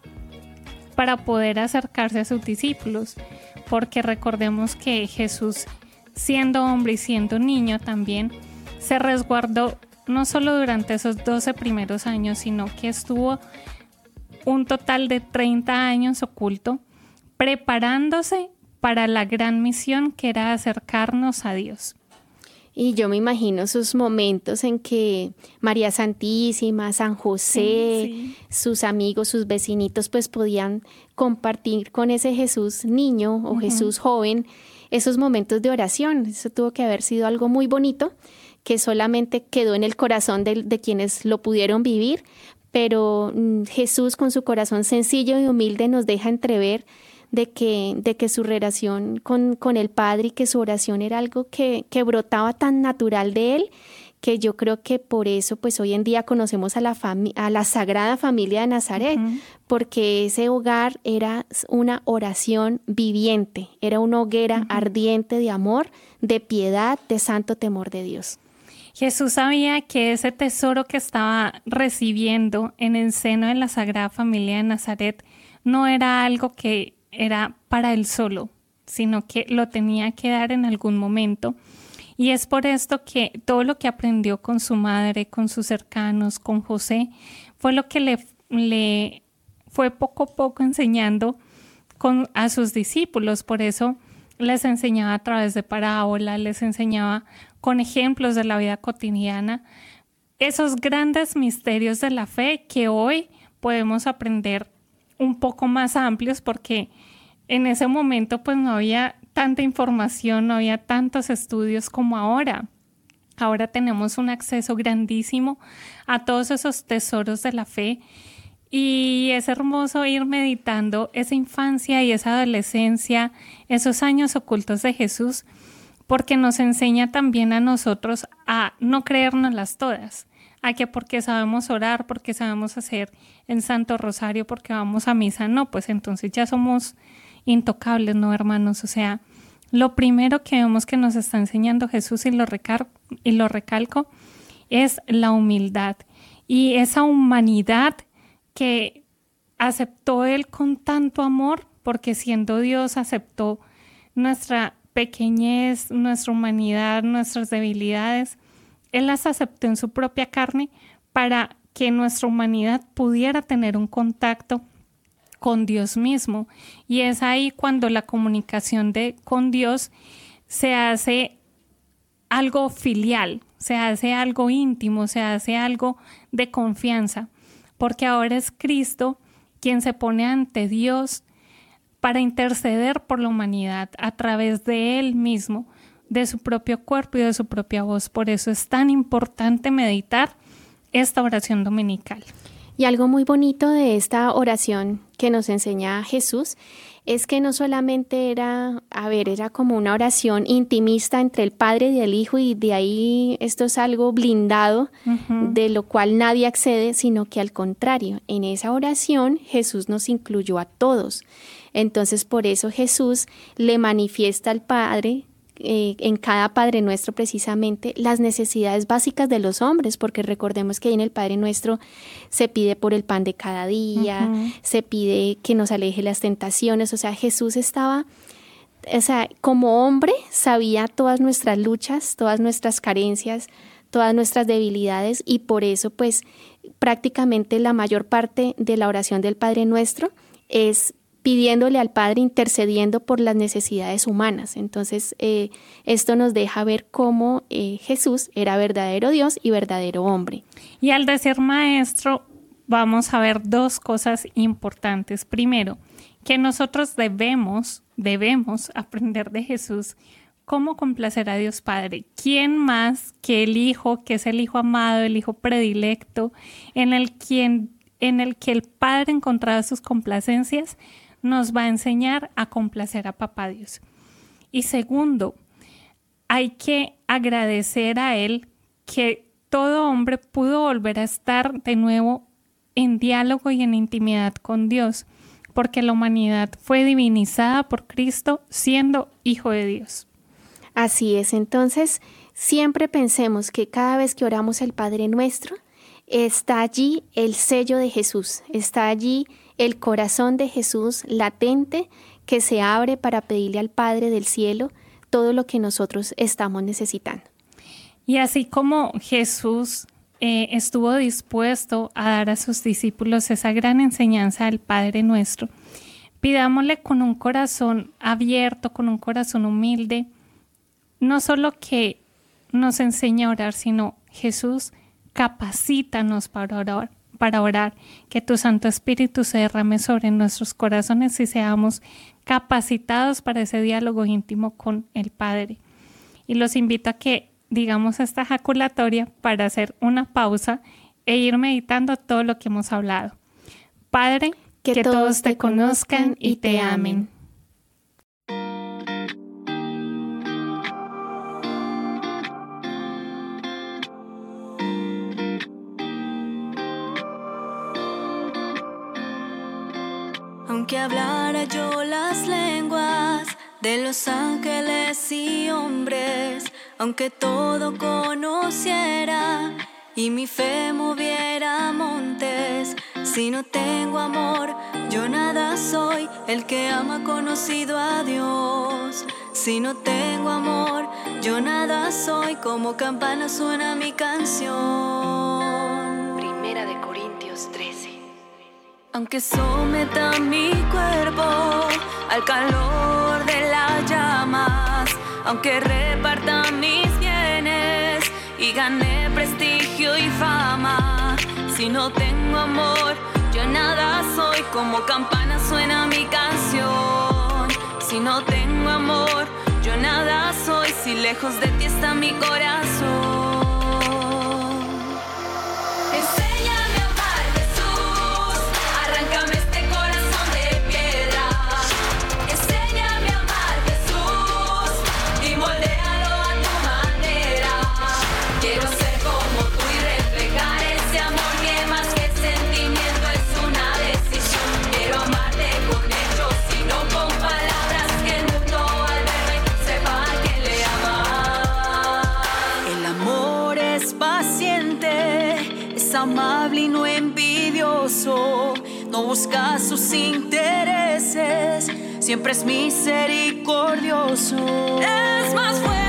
para poder acercarse a sus discípulos, porque recordemos que Jesús siendo hombre y siendo niño también, se resguardó no solo durante esos 12 primeros años, sino que estuvo un total de 30 años oculto, preparándose para la gran misión que era acercarnos a Dios. Y yo me imagino esos momentos en que María Santísima, San José, sus amigos, sus vecinitos, pues podían compartir con ese Jesús niño o Jesús joven esos momentos de oración. Eso tuvo que haber sido algo muy bonito que solamente quedó en el corazón de, quienes lo pudieron vivir, pero mm, Jesús con su corazón sencillo y humilde nos deja entrever de que, de que su relación con, con el Padre y que su oración era algo que, que brotaba tan natural de él que yo creo que por eso pues hoy en día conocemos a la, a la Sagrada Familia de Nazaret, porque ese hogar era una oración viviente, era una hoguera ardiente de amor, de piedad, de santo temor de Dios. Jesús sabía que ese tesoro que estaba recibiendo en el seno de la Sagrada Familia de Nazaret no era algo que era para él solo, sino que lo tenía que dar en algún momento y es por esto que todo lo que aprendió con su madre, con sus cercanos, con José, fue lo que le, fue poco a poco enseñando a sus discípulos. Por eso les enseñaba a través de parábola, les enseñaba con ejemplos de la vida cotidiana esos grandes misterios de la fe que hoy podemos aprender un poco más amplios porque en ese momento pues no había tanta información, no había tantos estudios como ahora. Ahora tenemos un acceso grandísimo a todos esos tesoros de la fe y es hermoso ir meditando esa infancia y esa adolescencia, esos años ocultos de Jesús, porque nos enseña también a nosotros a no creérnoslas todas, a que porque sabemos orar, porque sabemos hacer el Santo Rosario, porque vamos a misa, no, pues entonces ya somos intocables, ¿no, hermanos? O sea, lo primero que vemos que nos está enseñando Jesús y lo, y lo recalco es la humildad y esa humanidad que aceptó Él con tanto amor, porque siendo Dios aceptó nuestra pequeñez, nuestra humanidad, nuestras debilidades. Él las aceptó en su propia carne para que nuestra humanidad pudiera tener un contacto con Dios mismo. Y es ahí cuando la comunicación de, con Dios se hace algo filial, se hace algo íntimo, se hace algo de confianza, porque ahora es Cristo quien se pone ante Dios para interceder por la humanidad a través de Él mismo, de su propio cuerpo y de su propia voz. Por eso es tan importante meditar esta oración dominical. Y algo muy bonito de esta oración que nos enseña Jesús es que no solamente era, a ver, era como una oración intimista entre el Padre y el Hijo y de ahí esto es algo blindado de lo cual nadie accede, sino que al contrario, en esa oración Jesús nos incluyó a todos. Entonces por eso Jesús le manifiesta al Padre eh, en cada Padre Nuestro precisamente las necesidades básicas de los hombres, porque recordemos que ahí en el Padre Nuestro se pide por el pan de cada día, se pide que nos aleje las tentaciones, o sea, Jesús estaba, o sea, como hombre sabía todas nuestras luchas, todas nuestras carencias, todas nuestras debilidades y por eso pues prácticamente la mayor parte de la oración del Padre Nuestro es pidiéndole al Padre, intercediendo por las necesidades humanas. Entonces, eh, esto nos deja ver cómo eh, Jesús era verdadero Dios y verdadero hombre. Y al decir maestro, vamos a ver dos cosas importantes. Primero, que nosotros debemos, debemos aprender de Jesús cómo complacer a Dios Padre. ¿Quién más que el Hijo, que es el Hijo amado, el Hijo predilecto, en el, quien, en el que el Padre encontraba sus complacencias? Nos va a enseñar a complacer a Papá Dios. Y segundo, hay que agradecer a Él que todo hombre pudo volver a estar de nuevo en diálogo y en intimidad con Dios, porque la humanidad fue divinizada por Cristo siendo hijo de Dios. Así es, entonces siempre pensemos que cada vez que oramos el Padre nuestro, está allí el sello de Jesús, está allí el corazón de Jesús latente que se abre para pedirle al Padre del cielo todo lo que nosotros estamos necesitando. Y así como Jesús eh, estuvo dispuesto a dar a sus discípulos esa gran enseñanza del Padre nuestro, pidámosle con un corazón abierto, con un corazón humilde, no solo que nos enseñe a orar, sino Jesús, capacítanos para orar, para orar, que tu Santo Espíritu se derrame sobre nuestros corazones y seamos capacitados para ese diálogo íntimo con el Padre. Y los invito a que digamos esta jaculatoria para hacer una pausa e ir meditando todo lo que hemos hablado. Padre, que, todos te conozcan y te amen. Hablara yo las lenguas de los ángeles y hombres, aunque todo conociera y mi fe moviera montes, si no tengo amor, yo nada soy, el que ama conocido a Dios. Si no tengo amor, yo nada soy, como campana suena mi canción. Aunque someta mi cuerpo al calor de las llamas, aunque reparta mis bienes y gane prestigio y fama, si no tengo amor, yo nada soy, como campana suena mi canción. Si no tengo amor, yo nada soy, si lejos de ti está mi corazón. Amable y no envidioso, no busca sus intereses, siempre es misericordioso. Es más fuerte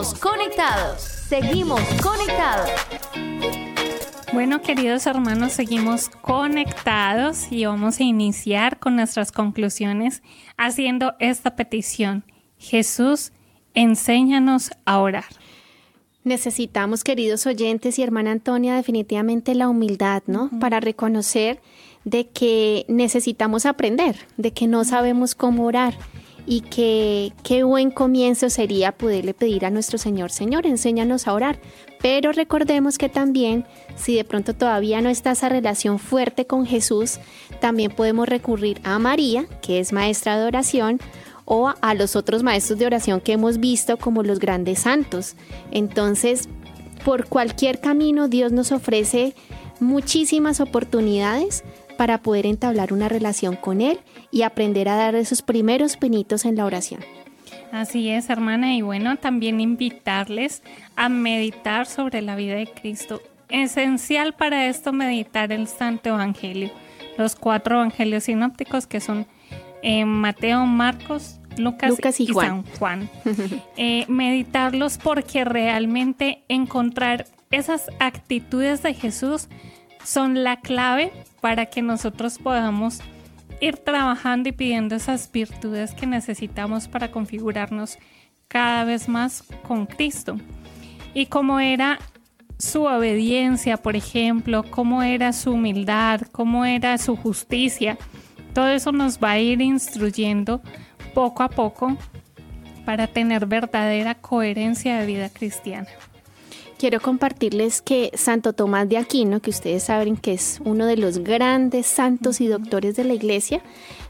Seguimos conectados. Seguimos conectados. Bueno, queridos hermanos, seguimos conectados y vamos a iniciar con nuestras conclusiones haciendo esta petición. Jesús, enséñanos a orar. Necesitamos, queridos oyentes y hermana Antonia, definitivamente la humildad, ¿no? Para reconocer de que necesitamos aprender, de que no sabemos cómo orar y que qué buen comienzo sería poderle pedir a nuestro Señor, Señor, enséñanos a orar. Pero recordemos que también, si de pronto todavía no está esa relación fuerte con Jesús, también podemos recurrir a María, que es maestra de oración, o a los otros maestros de oración que hemos visto como los grandes santos. Entonces, por cualquier camino Dios nos ofrece muchísimas oportunidades para poder entablar una relación con Él y aprender a dar esos primeros pinitos en la oración. Así es, hermana, y bueno, también invitarles a meditar sobre la vida de Cristo. Esencial para esto meditar el Santo Evangelio, los cuatro evangelios sinópticos que son eh, Mateo, Marcos, Lucas, Lucas y Juan. San Juan. Eh, meditarlos porque realmente encontrar esas actitudes de Jesús son la clave para que nosotros podamos ir trabajando y pidiendo esas virtudes que necesitamos para configurarnos cada vez más con Cristo. Y cómo era su obediencia, por ejemplo, cómo era su humildad, cómo era su justicia, todo eso nos va a ir instruyendo poco a poco para tener verdadera coherencia de vida cristiana. Quiero compartirles que Santo Tomás de Aquino, que ustedes saben que es uno de los grandes santos y doctores de la iglesia,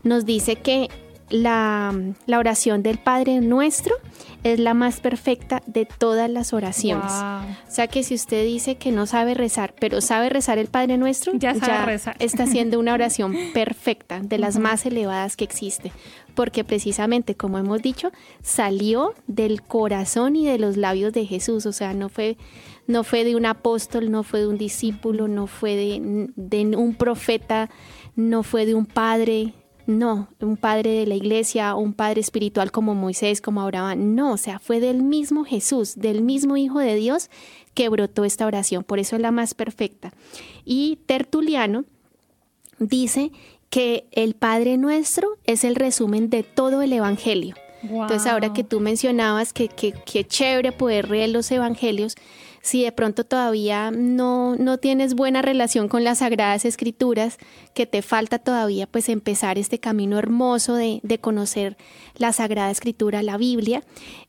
nos dice que la, la oración del Padre Nuestro es la más perfecta de todas las oraciones. Wow. O sea que si usted dice que no sabe rezar, pero sabe rezar el Padre Nuestro, Ya sabe rezar. está haciendo una oración perfecta, de las más elevadas que existe, porque precisamente, como hemos dicho, salió del corazón y de los labios de Jesús, o sea, no fue, no fue de un apóstol, no fue de un discípulo, no fue de, de un profeta, no fue de un padre, no, un padre de la iglesia, un padre espiritual como Moisés, como Abraham, no, o sea, fue del mismo Jesús, del mismo Hijo de Dios que brotó esta oración, por eso es la más perfecta. Y Tertuliano dice que el Padre Nuestro es el resumen de todo el Evangelio. Entonces ahora que tú mencionabas que, que, que chévere poder leer los Evangelios, si de pronto todavía no, no tienes buena relación con las Sagradas Escrituras, que te falta todavía pues empezar este camino hermoso de, de conocer la Sagrada Escritura, la Biblia,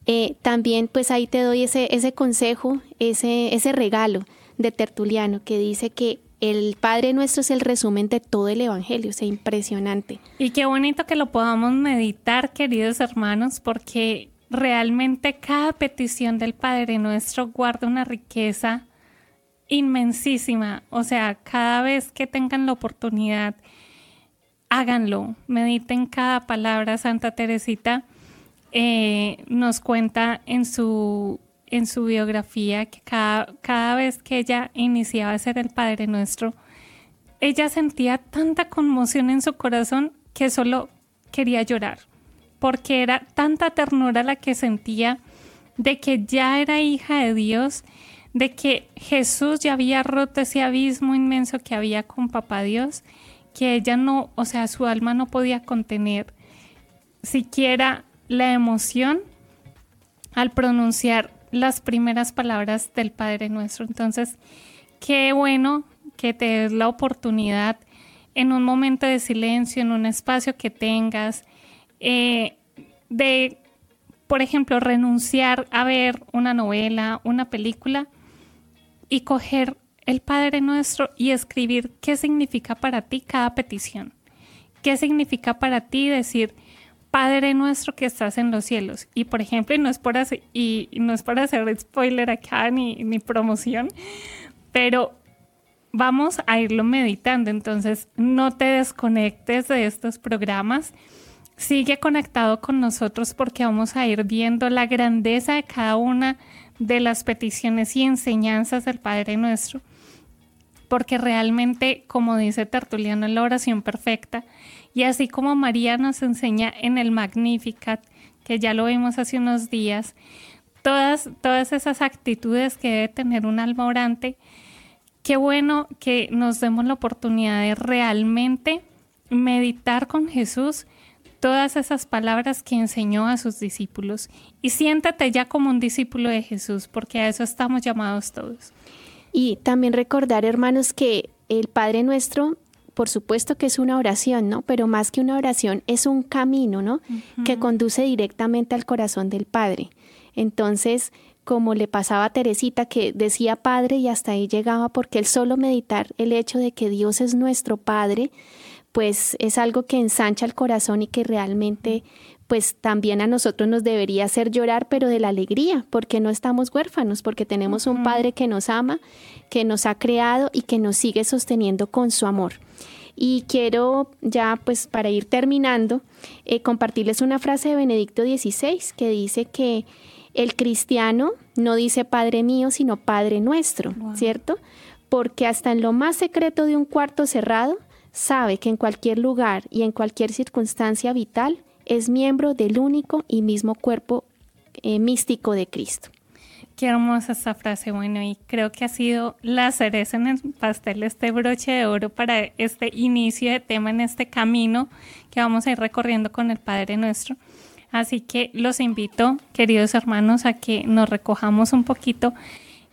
eh, también pues ahí te doy ese, ese consejo, ese, ese regalo de Tertuliano que dice que el Padre Nuestro es el resumen de todo el Evangelio, o sea, impresionante. Y qué bonito que lo podamos meditar, queridos hermanos, porque realmente cada petición del Padre Nuestro guarda una riqueza inmensísima. O sea, cada vez que tengan la oportunidad, háganlo, mediten cada palabra. Santa Teresita eh, nos cuenta en su, en su biografía que cada, cada vez que ella iniciaba a ser el Padre Nuestro, ella sentía tanta conmoción en su corazón que solo quería llorar, porque era tanta ternura la que sentía de que ya era hija de Dios, de que Jesús ya había roto ese abismo inmenso que había con Papá Dios, que ella no, o sea, su alma no podía contener siquiera la emoción al pronunciar las primeras palabras del Padre Nuestro. Entonces, qué bueno que te des la oportunidad en un momento de silencio, en un espacio que tengas, eh, de, por ejemplo, renunciar a ver una novela, una película y coger el Padre Nuestro y escribir qué significa para ti cada petición. ¿Qué significa para ti decir, Padre nuestro que estás en los cielos? Y por ejemplo, y no es por hacer, no es hacer spoiler acá ni, ni promoción, pero vamos a irlo meditando. Entonces, no te desconectes de estos programas. Sigue conectado con nosotros porque vamos a ir viendo la grandeza de cada una de las peticiones y enseñanzas del Padre nuestro. Porque realmente, como dice Tertuliano en la oración perfecta, y así como María nos enseña en el Magnificat, que ya lo vimos hace unos días, todas, todas esas actitudes que debe tener un alma orante, qué bueno que nos demos la oportunidad de realmente meditar con Jesús todas esas palabras que enseñó a sus discípulos y siéntate ya como un discípulo de Jesús, porque a eso estamos llamados todos. Y también recordar, hermanos, que el Padre nuestro, por supuesto que es una oración, ¿no? Pero más que una oración, es un camino, ¿no? Que conduce directamente al corazón del Padre. Entonces, como le pasaba a Teresita, que decía Padre y hasta ahí llegaba, porque el solo meditar el hecho de que Dios es nuestro Padre, pues es algo que ensancha el corazón y que realmente pues también a nosotros nos debería hacer llorar, pero de la alegría, porque no estamos huérfanos, porque tenemos un Padre que nos ama, que nos ha creado y que nos sigue sosteniendo con su amor. Y quiero ya, pues para ir terminando, eh, compartirles una frase de Benedicto XVI que dice que el cristiano no dice Padre mío, sino Padre nuestro, ¿cierto? Porque hasta en lo más secreto de un cuarto cerrado, sabe que en cualquier lugar y en cualquier circunstancia vital es miembro del único y mismo cuerpo eh, místico de Cristo. Qué hermosa esta frase, bueno, y creo que ha sido la cereza en el pastel, este broche de oro para este inicio de tema en este camino que vamos a ir recorriendo con el Padre Nuestro. Así que los invito, queridos hermanos, a que nos recojamos un poquito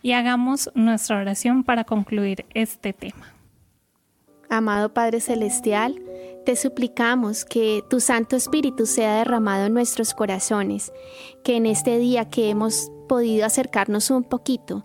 y hagamos nuestra oración para concluir este tema. Amado Padre Celestial, te suplicamos que tu Santo Espíritu sea derramado en nuestros corazones, que en este día que hemos podido acercarnos un poquito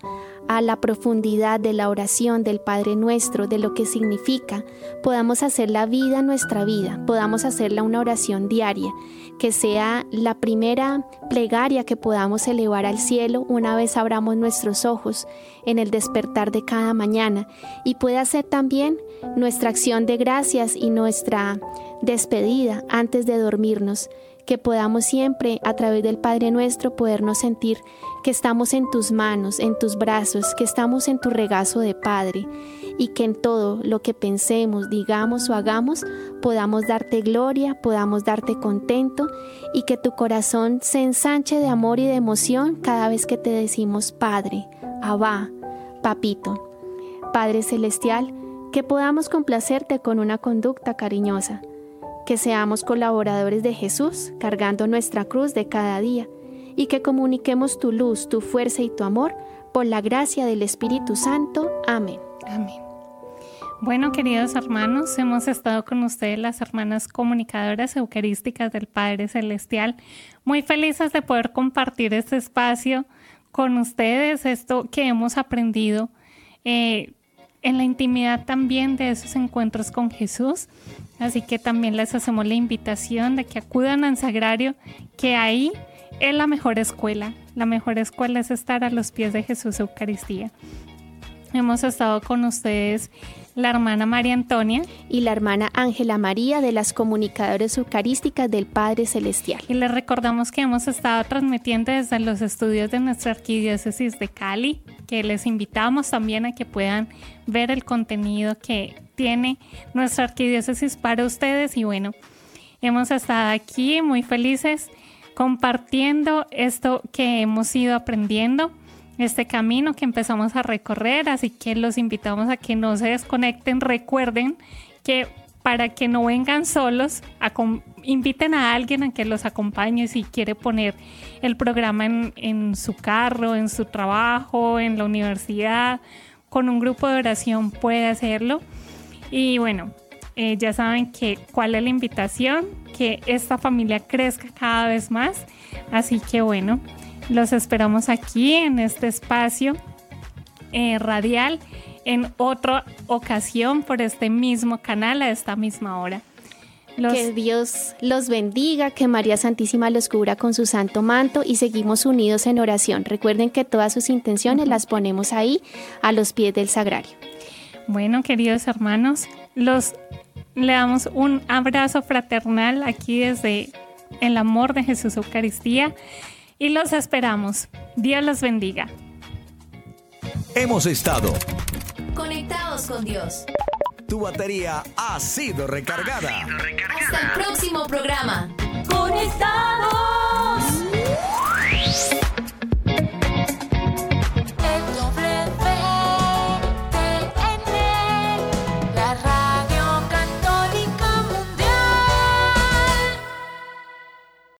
a la profundidad de la oración del Padre Nuestro, de lo que significa, podamos hacer la vida nuestra vida, podamos hacerla una oración diaria, que sea la primera plegaria que podamos elevar al cielo una vez abramos nuestros ojos en el despertar de cada mañana. Y pueda ser también nuestra acción de gracias y nuestra despedida antes de dormirnos que podamos siempre a través del Padre nuestro podernos sentir que estamos en tus manos, en tus brazos, que estamos en tu regazo de Padre y que en todo lo que pensemos, digamos o hagamos podamos darte gloria, podamos darte contento y que tu corazón se ensanche de amor y de emoción cada vez que te decimos Padre, Abba, Papito. Padre Celestial, que podamos complacerte con una conducta cariñosa que seamos colaboradores de Jesús cargando nuestra cruz de cada día y que comuniquemos tu luz, tu fuerza y tu amor por la gracia del Espíritu Santo. Amén. Amén. Bueno, queridos hermanos, hemos estado con ustedes las hermanas comunicadoras eucarísticas del Padre Celestial, muy felices de poder compartir este espacio con ustedes, esto que hemos aprendido. Eh, en la intimidad también de esos encuentros con Jesús. Así que también les hacemos la invitación de que acudan al sagrario, que ahí es la mejor escuela. La mejor escuela es estar a los pies de Jesús Eucaristía. Hemos estado con ustedes la hermana María Antonia y la hermana Ángela María de las comunicadoras eucarísticas del Padre Celestial. Y les recordamos que hemos estado transmitiendo desde los estudios de nuestra arquidiócesis de Cali, que les invitamos también a que puedan ver el contenido que tiene nuestra arquidiócesis para ustedes. Y bueno, hemos estado aquí muy felices compartiendo esto que hemos ido aprendiendo este camino que empezamos a recorrer, así que los invitamos a que no se desconecten. Recuerden que para que no vengan solos, inviten a alguien a que los acompañe si quiere poner el programa en, su carro, en su trabajo, en la universidad, con un grupo de oración puede hacerlo. Y bueno, eh, ya saben que cuál es la invitación, que esta familia crezca cada vez más. Así que bueno, los esperamos aquí en este espacio eh, radial en otra ocasión por este mismo canal a esta misma hora. Que Dios los bendiga, que María Santísima los cubra con su santo manto y seguimos unidos en oración. Recuerden que todas sus intenciones las ponemos ahí a los pies del sagrario. Bueno, queridos hermanos, los le damos un abrazo fraternal aquí desde el amor de Jesús Eucaristía y los esperamos. Dios los bendiga. Hemos estado conectados con Dios. Tu batería ha sido recargada. Hasta el próximo programa. Conectados.